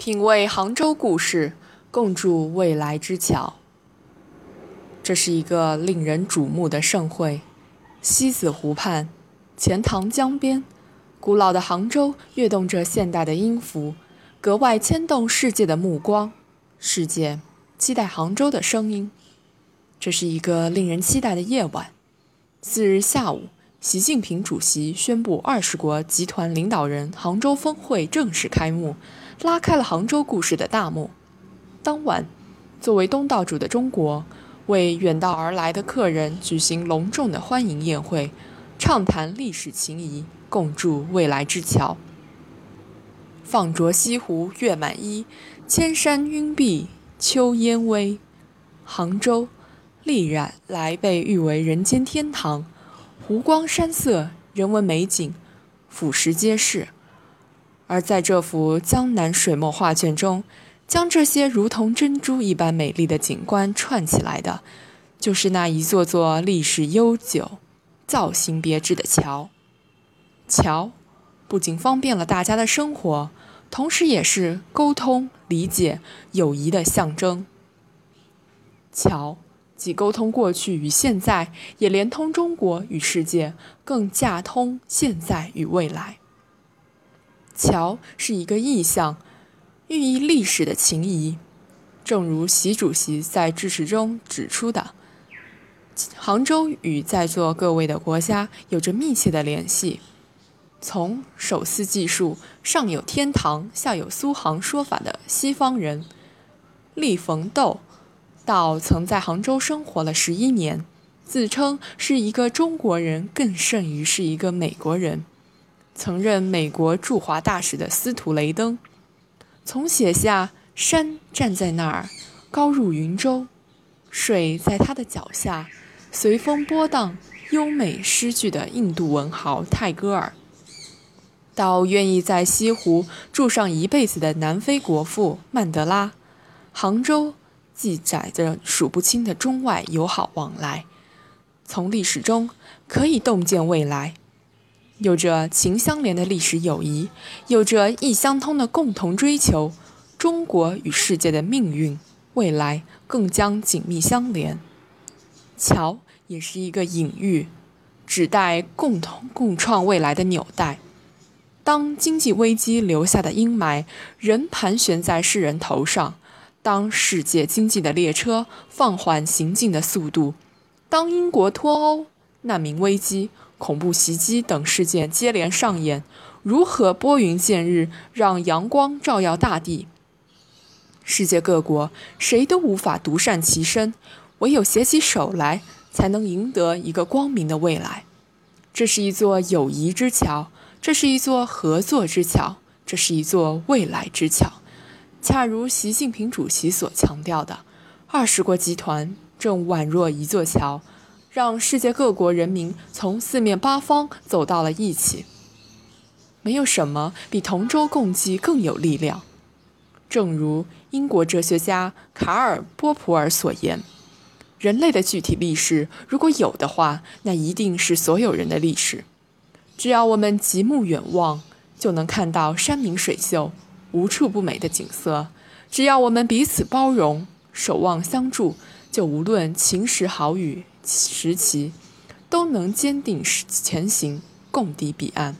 品味杭州故事，共筑未来之桥。这是一个令人瞩目的盛会。西子湖畔，钱塘江边，古老的杭州跃动着现代的音符，格外牵动世界的目光。世界期待杭州的声音。这是一个令人期待的夜晚。次日下午，习近平主席宣布二十国集团领导人杭州峰会正式开幕。拉开了杭州故事的大幕。当晚，作为东道主的中国，为远道而来的客人举行隆重的欢迎宴会，畅谈历史情谊，共筑未来之桥。放逐西湖月满衣，千山云碧秋烟微。杭州历然来被誉为人间天堂，湖光山色，人文美景，俯拾皆是。而在这幅江南水墨画卷中，将这些如同珍珠一般美丽的景观串起来的，就是那一座座历史悠久、造型别致的桥。桥不仅方便了大家的生活，同时也是沟通、理解、友谊的象征。桥既沟通过去与现在，也连通中国与世界，更架通现在与未来。桥是一个意象，寓意历史的情谊。正如习主席在致辞中指出的，杭州与在座各位的国家有着密切的联系。从手撕技术“上有天堂，下有苏杭”说法的西方人厉逢斗，到曾在杭州生活了十一年，自称是一个中国人，更甚于是一个美国人。曾任美国驻华大使的司徒雷登，从写下“山站在那儿，高入云州，水在他的脚下，随风波荡”优美诗句的印度文豪泰戈尔，到愿意在西湖住上一辈子的南非国父曼德拉，杭州记载着数不清的中外友好往来。从历史中可以洞见未来。有着情相连的历史友谊，有着意相通的共同追求，中国与世界的命运未来更将紧密相连。桥也是一个隐喻，指代共同共创未来的纽带。当经济危机留下的阴霾仍盘旋在世人头上，当世界经济的列车放缓行进的速度，当英国脱欧、难民危机。恐怖袭击等事件接连上演，如何拨云见日，让阳光照耀大地？世界各国谁都无法独善其身，唯有携起手来，才能赢得一个光明的未来。这是一座友谊之桥，这是一座合作之桥，这是一座未来之桥。恰如习近平主席所强调的，二十国集团正宛若一座桥。让世界各国人民从四面八方走到了一起。没有什么比同舟共济更有力量。正如英国哲学家卡尔·波普尔所言：“人类的具体历史，如果有的话，那一定是所有人的历史。只要我们极目远望，就能看到山明水秀、无处不美的景色；只要我们彼此包容、守望相助，就无论晴时好雨。”时期，都能坚定前行，共抵彼岸。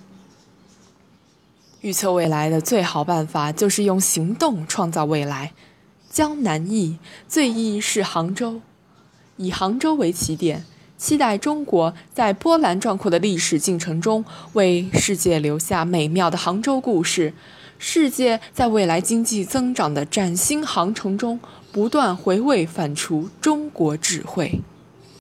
预测未来的最好办法，就是用行动创造未来。江南忆，最忆是杭州，以杭州为起点，期待中国在波澜壮阔的历史进程中，为世界留下美妙的杭州故事。世界在未来经济增长的崭新航程中，不断回味反刍中国智慧。